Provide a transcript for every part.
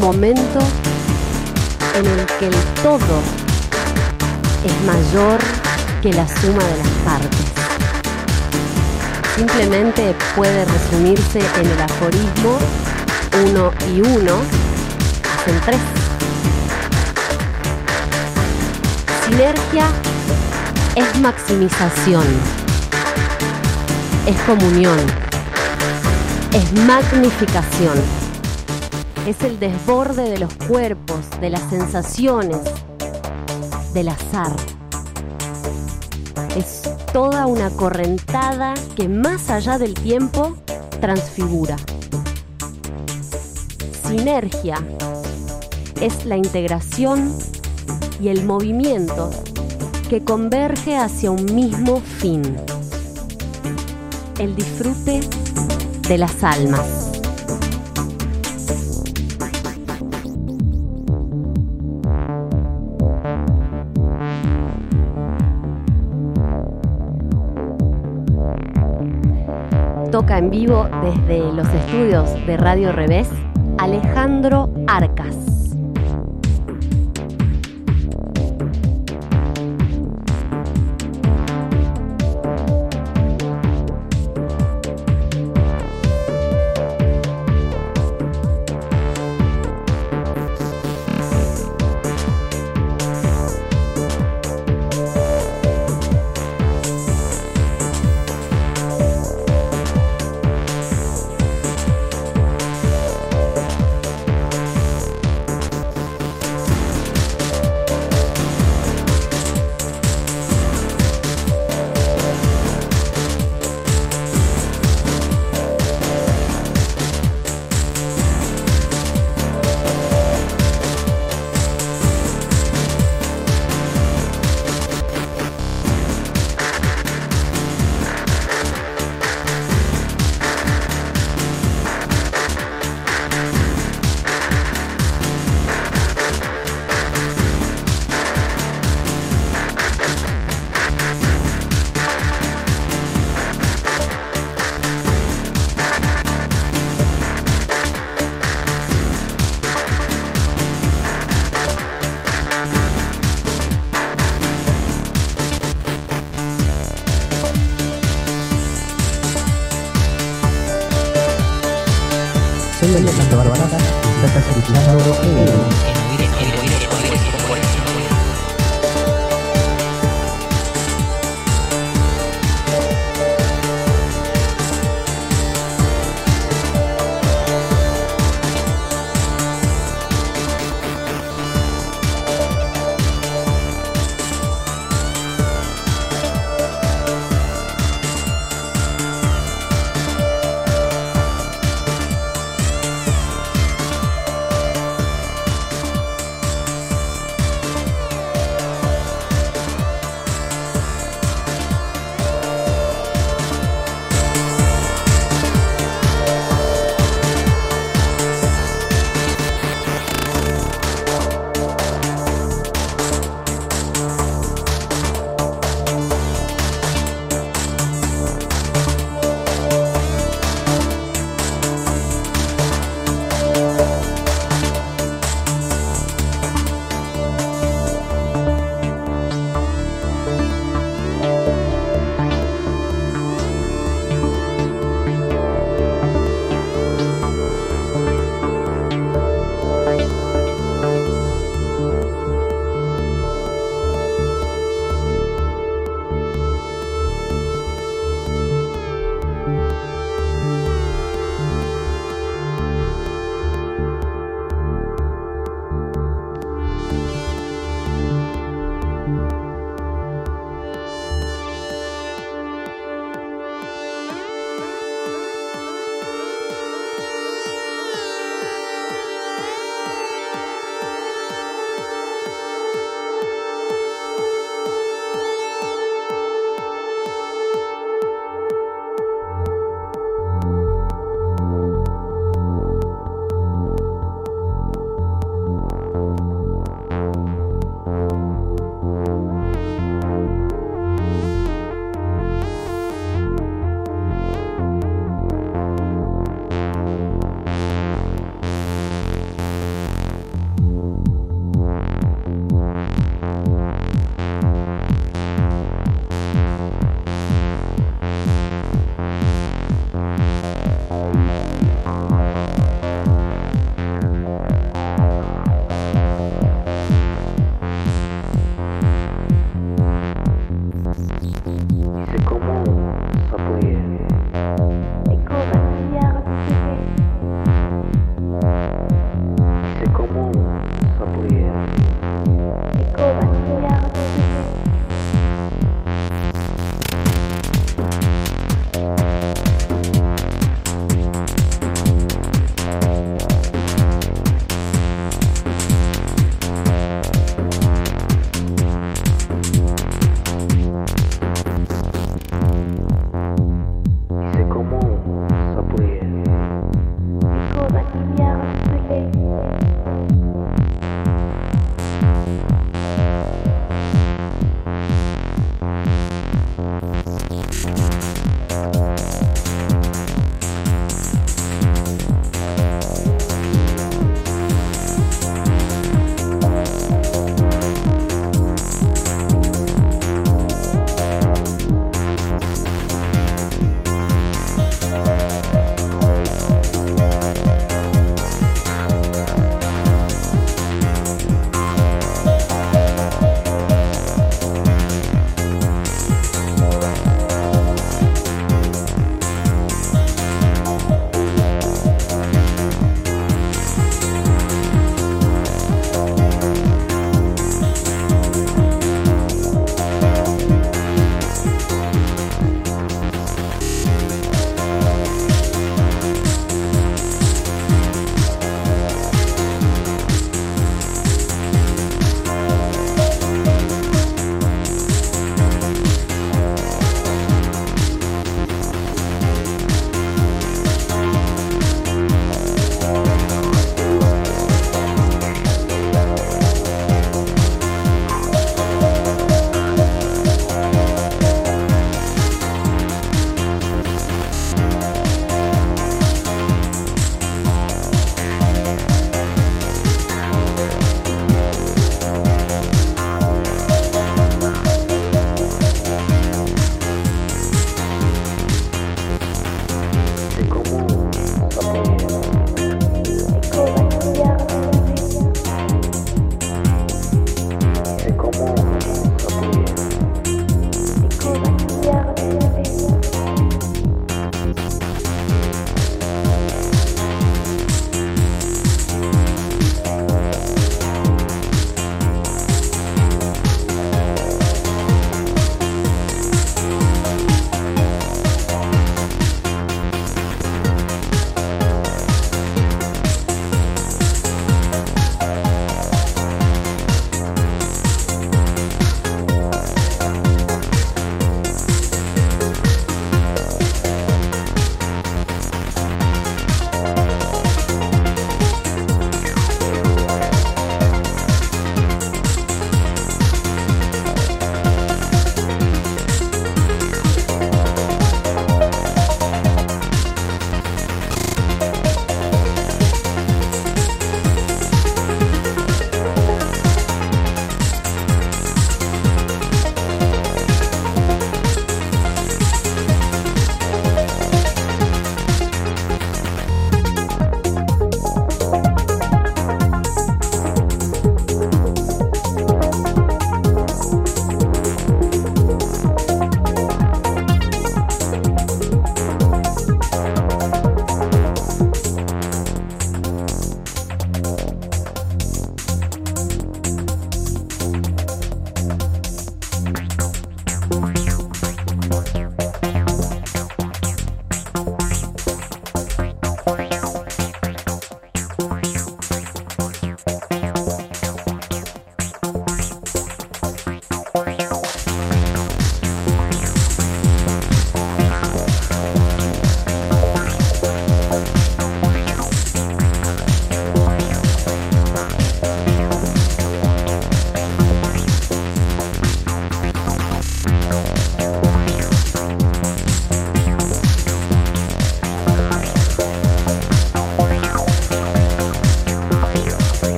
Momento en el que el todo es mayor que la suma de las partes. Simplemente puede resumirse en el aforismo uno y uno hacen tres. Sinergia es maximización, es comunión, es magnificación, es el desborde de los cuerpos, de las sensaciones, del azar. Es toda una correntada que más allá del tiempo transfigura. Sinergia es la integración y el movimiento que converge hacia un mismo fin, el disfrute de las almas. En vivo desde los estudios de Radio Revés Alejandro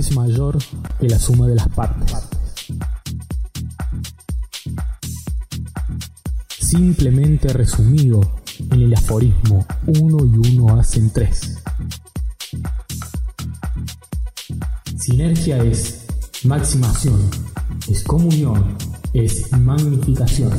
es mayor que la suma de las partes. Simplemente resumido en el aforismo 1 y 1 hacen 3. Sinergia es maximación, es comunión, es magnificación.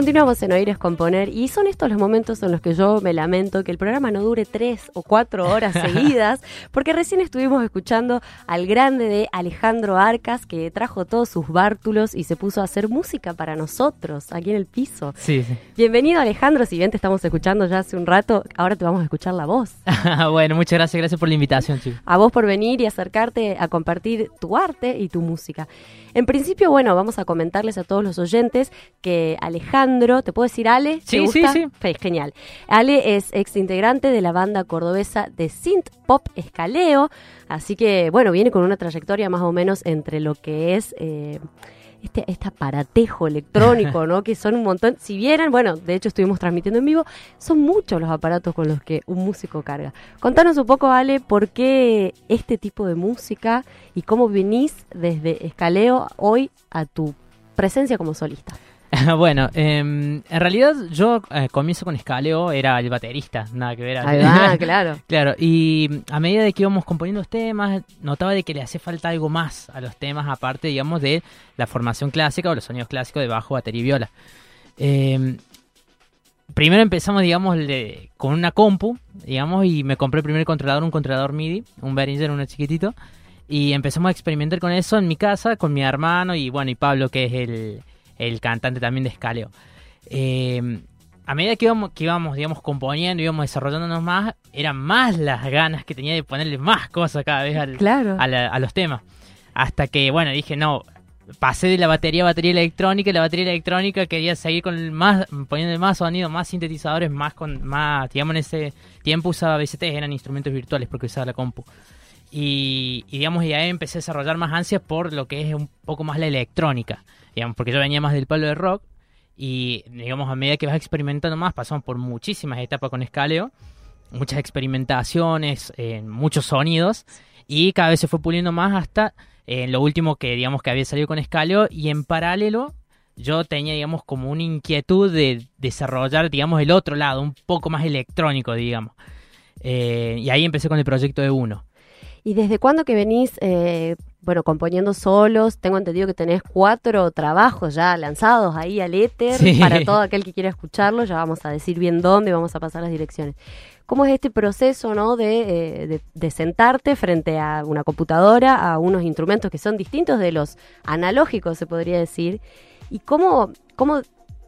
Continuamos en Oír es Componer y son estos los momentos en los que yo me lamento que el programa no dure tres o cuatro horas seguidas, porque recién estuvimos escuchando al grande de Alejandro Arcas que trajo todos sus bártulos y se puso a hacer música para nosotros aquí en el piso. Sí, sí. Bienvenido Alejandro, si bien te estamos escuchando ya hace un rato, ahora te vamos a escuchar la voz. bueno, muchas gracias, gracias por la invitación, chicos. A vos por venir y acercarte a compartir tu arte y tu música. En principio, bueno, vamos a comentarles a todos los oyentes que Alejandro, ¿te puedo decir Ale? ¿Te Sí, sí, gusta? sí. Fe- Genial. Ale es ex integrante de la banda cordobesa de synth pop Escaleo, así que, bueno, viene con una trayectoria más o menos entre lo que es... eh, este, este aparatejo electrónico, ¿no? Que son un montón. Si vieran, bueno, de hecho estuvimos transmitiendo en vivo, son muchos los aparatos con los que un músico carga. Contanos un poco, Ale, por qué este tipo de música y cómo venís desde Escaleo hoy a tu presencia como solista. bueno, em, en realidad yo eh, comienzo con Escaleo, era el baterista, nada que ver. Ahí va, claro. Claro, y a medida de que íbamos componiendo los temas, notaba de que le hacía falta algo más a los temas, aparte, digamos, de la formación clásica o los sonidos clásicos de bajo, batería y viola. Eh, primero empezamos, digamos, le- con una compu, digamos, y me compré el primer controlador, un controlador MIDI, un Behringer, uno chiquitito, y empezamos a experimentar con eso en mi casa, con mi hermano y, bueno, y Pablo, que es el, el cantante también de Escaleo. Eh, a medida que íbamos, que íbamos, digamos, componiendo, íbamos desarrollándonos más, eran más las ganas que tenía de ponerle más cosas cada vez al, Claro. a, la- a los temas. Hasta que, bueno, dije, no, pasé de la batería a batería electrónica y la batería electrónica quería seguir con el más, poniendo más sonido, más sintetizadores, más con, más, digamos, en ese tiempo usaba VST, eran instrumentos virtuales porque usaba la compu. Y, y, digamos, y ahí empecé a desarrollar más ansias por lo que es un poco más la electrónica, porque yo venía más del palo de rock y, digamos, a medida que vas experimentando más, pasamos por muchísimas etapas con Escaleo, muchas experimentaciones, eh, muchos sonidos, y cada vez se fue puliendo más hasta eh, lo último que, digamos, que había salido con Escaleo, y en paralelo yo tenía, digamos, como una inquietud de desarrollar, digamos, el otro lado, un poco más electrónico, digamos. Eh, y ahí empecé con el proyecto de uno. ¿Y desde cuándo que venís, eh, bueno, componiendo solos? Tengo entendido que tenés cuatro trabajos ya lanzados ahí al éter Sí. para todo aquel que quiera escucharlo. Ya vamos a decir bien dónde, vamos a pasar las direcciones. ¿Cómo es este proceso, no, de, eh, de, de sentarte frente a una computadora, a unos instrumentos que son distintos de los analógicos, se podría decir? ¿Y cómo, cómo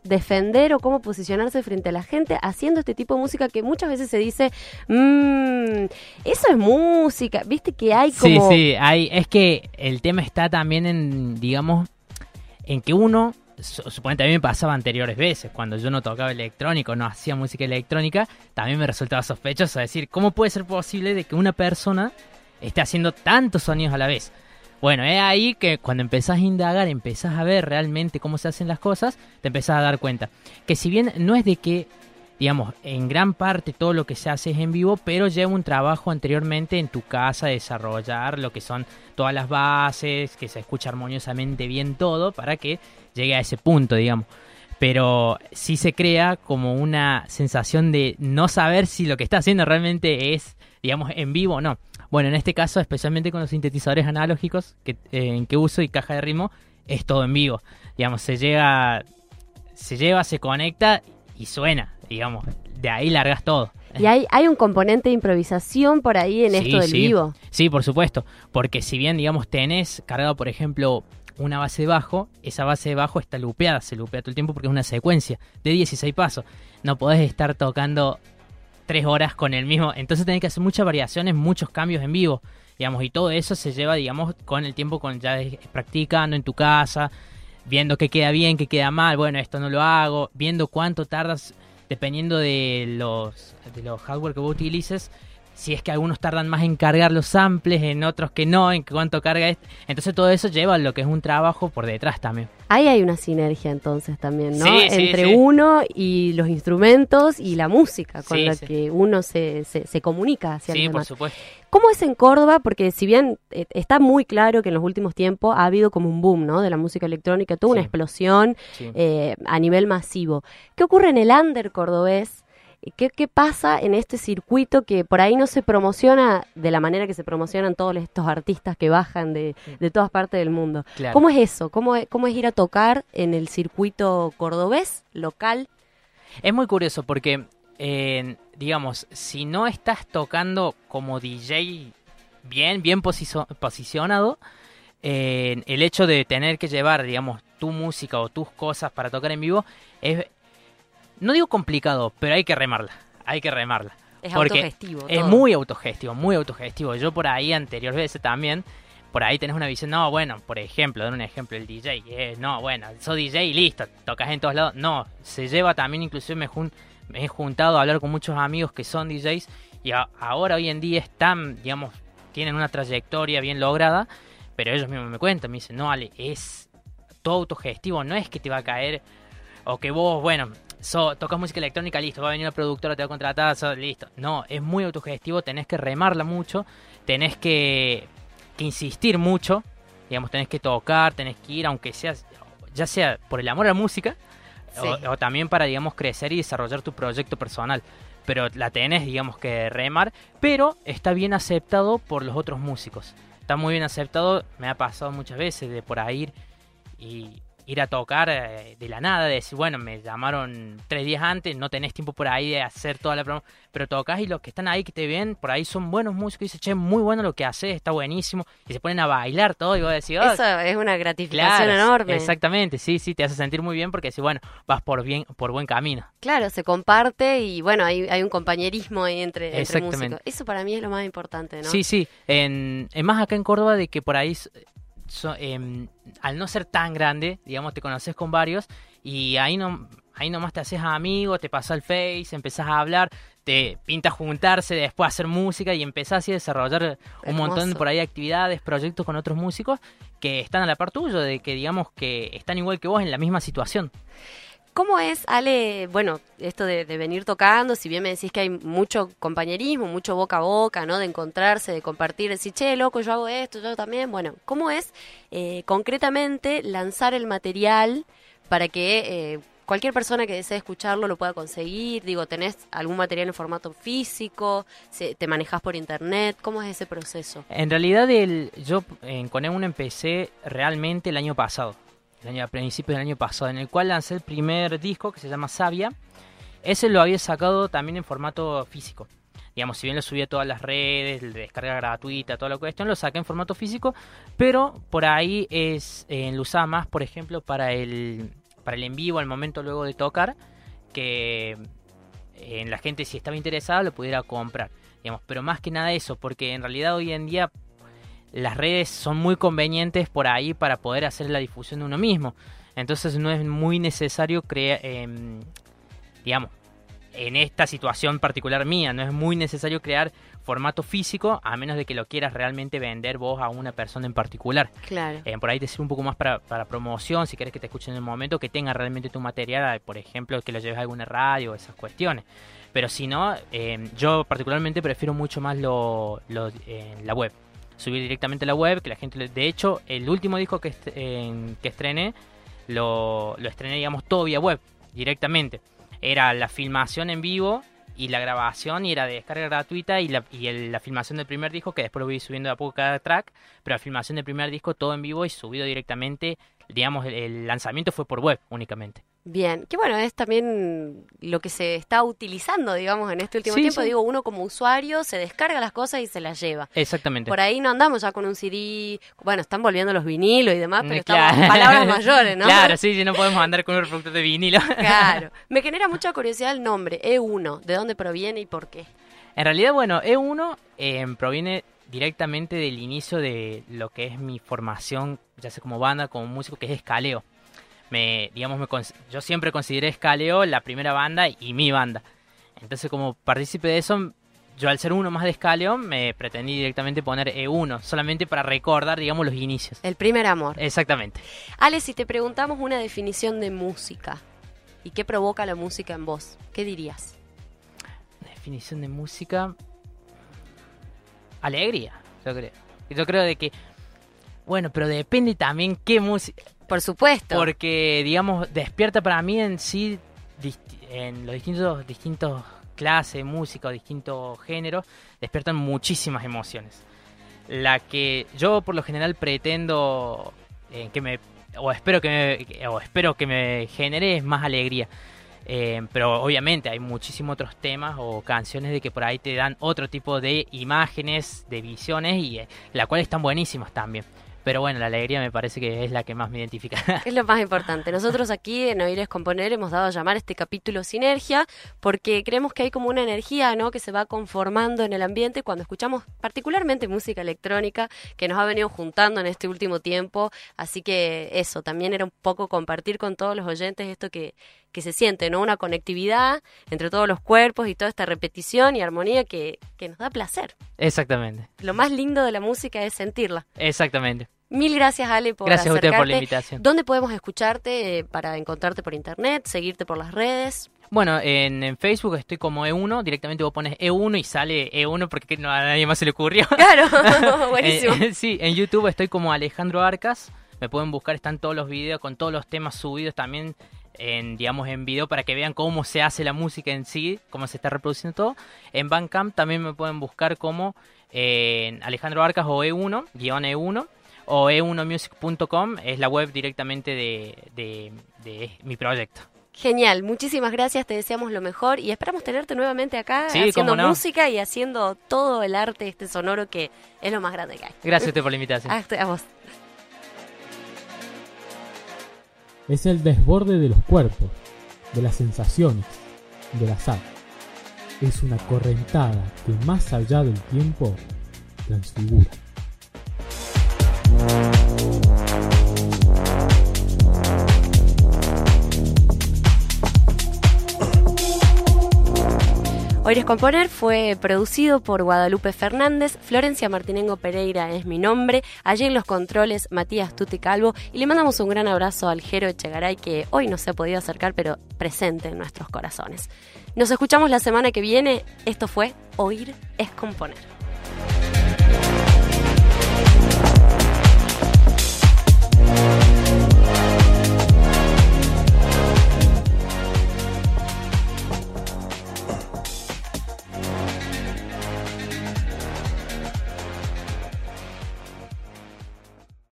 defender o cómo posicionarse frente a la gente haciendo este tipo de música que muchas veces se dice, mmm, eso es música, viste que hay como... Sí, sí, hay, es que el tema está también en, digamos, en que uno, su- suponete a mí me pasaba anteriores veces, cuando yo no tocaba electrónico, no hacía música electrónica, también me resultaba sospechoso decir, ¿cómo puede ser posible de que una persona esté haciendo tantos sonidos a la vez? Bueno, es ahí que cuando empezás a indagar, empezás a ver realmente cómo se hacen las cosas, te empezás a dar cuenta. Que si bien no es de que, digamos, en gran parte todo lo que se hace es en vivo, pero lleva un trabajo anteriormente en tu casa, desarrollar lo que son todas las bases, que se escucha armoniosamente bien todo, para que llegue a ese punto, digamos. Pero sí se crea como una sensación de no saber si lo que está haciendo realmente es, digamos, en vivo o no. Bueno, en este caso, especialmente con los sintetizadores analógicos que, eh, en que uso y caja de ritmo, es todo en vivo. Digamos, se llega, se lleva, se conecta y suena, digamos. De ahí largas todo. Y hay, hay un componente de improvisación por ahí en Sí, esto del sí. vivo. Sí, por supuesto. Porque si bien, digamos, tenés cargado, por ejemplo, una base de bajo, esa base de bajo está lupeada, se lupea todo el tiempo porque es una secuencia de 16 pasos. No podés estar tocando tres horas con el mismo. Entonces tenés que hacer muchas variaciones, muchos cambios en vivo. Digamos, y todo eso se lleva, digamos, con el tiempo, con ya practicando en tu casa, viendo qué queda bien, qué queda mal, bueno, esto no lo hago, viendo cuánto tardas, dependiendo de los, de los hardware que vos utilices, si es que algunos tardan más en cargar los samples, en otros que no, en cuánto carga este. Entonces todo eso lleva a lo que es un trabajo por detrás también. Ahí hay una sinergia entonces también, ¿no? Sí, Entre sí. uno y los instrumentos y la música con la que uno se, se, se comunica hacia Sí, los por demás. supuesto. ¿Cómo es en Córdoba? Porque si bien eh, está muy claro que en los últimos tiempos ha habido como un boom, ¿no? De la música electrónica, tuvo una explosión eh, a nivel masivo. ¿Qué ocurre en el under cordobés? ¿Qué, ¿Qué pasa en este circuito que por ahí no se promociona de la manera que se promocionan todos estos artistas que bajan de, de todas partes del mundo? Claro. ¿Cómo es eso? ¿Cómo es, ¿Cómo es ir a tocar en el circuito cordobés, local? Es muy curioso porque, eh, digamos, si no estás tocando como DJ bien, bien posicionado, eh, el hecho de tener que llevar, digamos, tu música o tus cosas para tocar en vivo es, no digo complicado, pero hay que remarla, hay que remarla. Es Porque autogestivo. Es todo. muy autogestivo, muy autogestivo. Yo por ahí anteriores veces también, por ahí tenés una visión, no, bueno, por ejemplo, dar un ejemplo, el DJ, eh, no, bueno, sos DJ y listo, tocas en todos lados. No, se lleva también, inclusive me, jun- me he juntado a hablar con muchos amigos que son DJs y ahora hoy en día están, digamos, tienen una trayectoria bien lograda, pero ellos mismos me cuentan, me dicen, no, Ale, es todo autogestivo, no es que te va a caer o que vos, bueno, so, tocas música electrónica, listo, va a venir una productora, te va a contratar, so, listo. No, es muy autogestivo, tenés que remarla mucho, tenés que, que insistir mucho, digamos, tenés que tocar, tenés que ir, aunque sea, ya sea por el amor a la música, Sí. o, o también para, digamos, crecer y desarrollar tu proyecto personal. Pero la tenés, digamos, que remar, pero está bien aceptado por los otros músicos. Está muy bien aceptado, me ha pasado muchas veces de por ahí ir y ir a tocar eh, de la nada, de decir, bueno, me llamaron tres días antes, no tenés tiempo por ahí de hacer toda la promo, pero tocas y los que están ahí que te ven, por ahí son buenos músicos y dicen, che, muy bueno lo que haces, está buenísimo, y se ponen a bailar todo y vos decís, "Ah, Eso es una gratificación claro, enorme. Exactamente, sí, sí, te hace sentir muy bien porque decís, bueno, vas por bien, por buen camino. Claro, se comparte y bueno, hay, hay un compañerismo ahí entre, entre músicos. Eso para mí es lo más importante, ¿no? Sí, sí, en, en más acá en Córdoba de que por ahí, so- em, al no ser tan grande, digamos, te conoces con varios y ahí no ahí nomás te haces amigo, te pasa el face, empezás a hablar, te pinta juntarse, después hacer música y empezás así a desarrollar un montón por ahí de actividades, proyectos con otros músicos que están a la par tuyo, de que digamos que están igual que vos en la misma situación. ¿Cómo es, Ale, bueno, esto de, de venir tocando, si bien me decís que hay mucho compañerismo, mucho boca a boca, ¿no? De encontrarse, de compartir, decir, che, loco, yo hago esto, yo también. Bueno, ¿cómo es eh, concretamente lanzar el material para que eh, cualquier persona que desee escucharlo lo pueda conseguir? Digo, ¿tenés algún material en formato físico? ¿Te manejas por internet? ¿Cómo es ese proceso? En realidad el, yo en Cone 1 empecé realmente el año pasado, el año, a principios del año pasado, en el cual lancé el primer disco que se llama Sabia. Ese lo había sacado también en formato físico. Digamos, si bien lo subí a todas las redes, de descarga gratuita, toda la cuestión, lo saqué en formato físico, pero por ahí es eh, lo usaba más, por ejemplo, para el, para el en vivo, al momento luego de tocar, que eh, la gente si estaba interesada lo pudiera comprar digamos pero más que nada eso porque en realidad hoy en día las redes son muy convenientes por ahí para poder hacer la difusión de uno mismo entonces no es muy necesario crear digamos en esta situación particular mía no es muy necesario crear formato físico a menos de que lo quieras realmente vender vos a una persona en particular Claro. eh, por ahí te sirve un poco más para, para promoción, si querés que te escuchen en el momento, que tenga realmente tu material, por ejemplo, que lo lleves a alguna radio, esas cuestiones. Pero si no, eh, yo particularmente prefiero mucho más lo, lo- la web. Subir directamente a la web, que la gente... De hecho, el último disco que, est- que estrené, lo, lo estrené, digamos, todo vía web, directamente. Era la filmación en vivo y la grabación y era de descarga gratuita y la, y la filmación del primer disco que después lo voy subiendo de a poco cada track pero la filmación del primer disco todo en vivo y subido directamente digamos el lanzamiento fue por web únicamente Bien, que bueno, es también lo que se está utilizando, digamos, en este último Sí, tiempo. sí. Digo, uno como usuario se descarga las cosas y se las lleva. exactamente Por ahí no andamos ya con un CD, bueno, están volviendo los vinilos y demás, pero Mm, estamos claro. palabras mayores, ¿no? claro sí sí no podemos andar con un reproductor de vinilo Claro. Me genera mucha curiosidad el nombre, E1, ¿de dónde proviene y por qué? En realidad, bueno, E1 eh, proviene directamente del inicio de lo que es mi formación, ya sea como banda, como músico, que es Escaleo. Me, digamos, me, yo siempre consideré Escaleo la primera banda y mi banda. Entonces, como partícipe de eso, yo al ser uno más de escalón me pretendí directamente poner E1, solamente para recordar, digamos, los inicios. El primer amor. Exactamente. Ale, si te preguntamos una definición de música y qué provoca la música en vos, ¿qué dirías? Definición de música. Alegría, yo creo. Yo creo de que. Bueno, pero depende también qué música. Por supuesto. Porque, digamos, despierta para mí en sí, en los distintos, distintos clases música o distintos géneros, despiertan muchísimas emociones. La que yo por lo general pretendo eh, que me o espero que me, o espero que me genere es más alegría. Eh, pero obviamente hay muchísimos otros temas o canciones de que por ahí te dan otro tipo de imágenes, de visiones y eh, la cual están buenísimas también. Pero bueno, la alegría me parece que es la que más me identifica. Es lo más importante. Nosotros aquí en Oír es Componer hemos dado a llamar este capítulo Sinergia porque creemos que hay como una energía ¿no? que se va conformando en el ambiente cuando escuchamos particularmente música electrónica que nos ha venido juntando en este último tiempo. Así que eso, también era un poco compartir con todos los oyentes esto que, que se siente, ¿no? Una conectividad entre todos los cuerpos y toda esta repetición y armonía que, que nos da placer. Exactamente, Lo más lindo de la música es sentirla. exactamente. Mil gracias, Ale, por Gracias a ustedes por la invitación. ¿Dónde podemos escucharte eh, para encontrarte por internet, seguirte por las redes? Bueno, en, en Facebook estoy como E1, directamente vos pones E1 y sale E1 porque no, a nadie más se le ocurrió. Claro, buenísimo. Eh, sí, en YouTube estoy como Alejandro Arcas. Me pueden buscar, están todos los videos con todos los temas subidos también en, digamos, en video para que vean cómo se hace la música en sí, cómo se está reproduciendo todo. En Bandcamp también me pueden buscar como eh, Alejandro Arcas o E1, guion E1, o e1music.com, es la web directamente de, de- de mi proyecto. Genial, muchísimas gracias, te deseamos lo mejor y esperamos tenerte nuevamente acá Sí, haciendo no. música y haciendo todo el arte este sonoro que es lo más grande que hay. Gracias a usted por la invitación. A, a vos. Es el desborde de los cuerpos, de las sensaciones, del azar. Es una correntada que más allá del tiempo transfigura. Oires Componer fue producido por Guadalupe Fernández, Florencia Martinengo Pereira es mi nombre, allí en los controles Matías Tuti Calvo y le mandamos un gran abrazo al Jero Echegaray que hoy no se ha podido acercar pero presente en nuestros corazones. Nos escuchamos la semana que viene, esto fue Oír es Componer.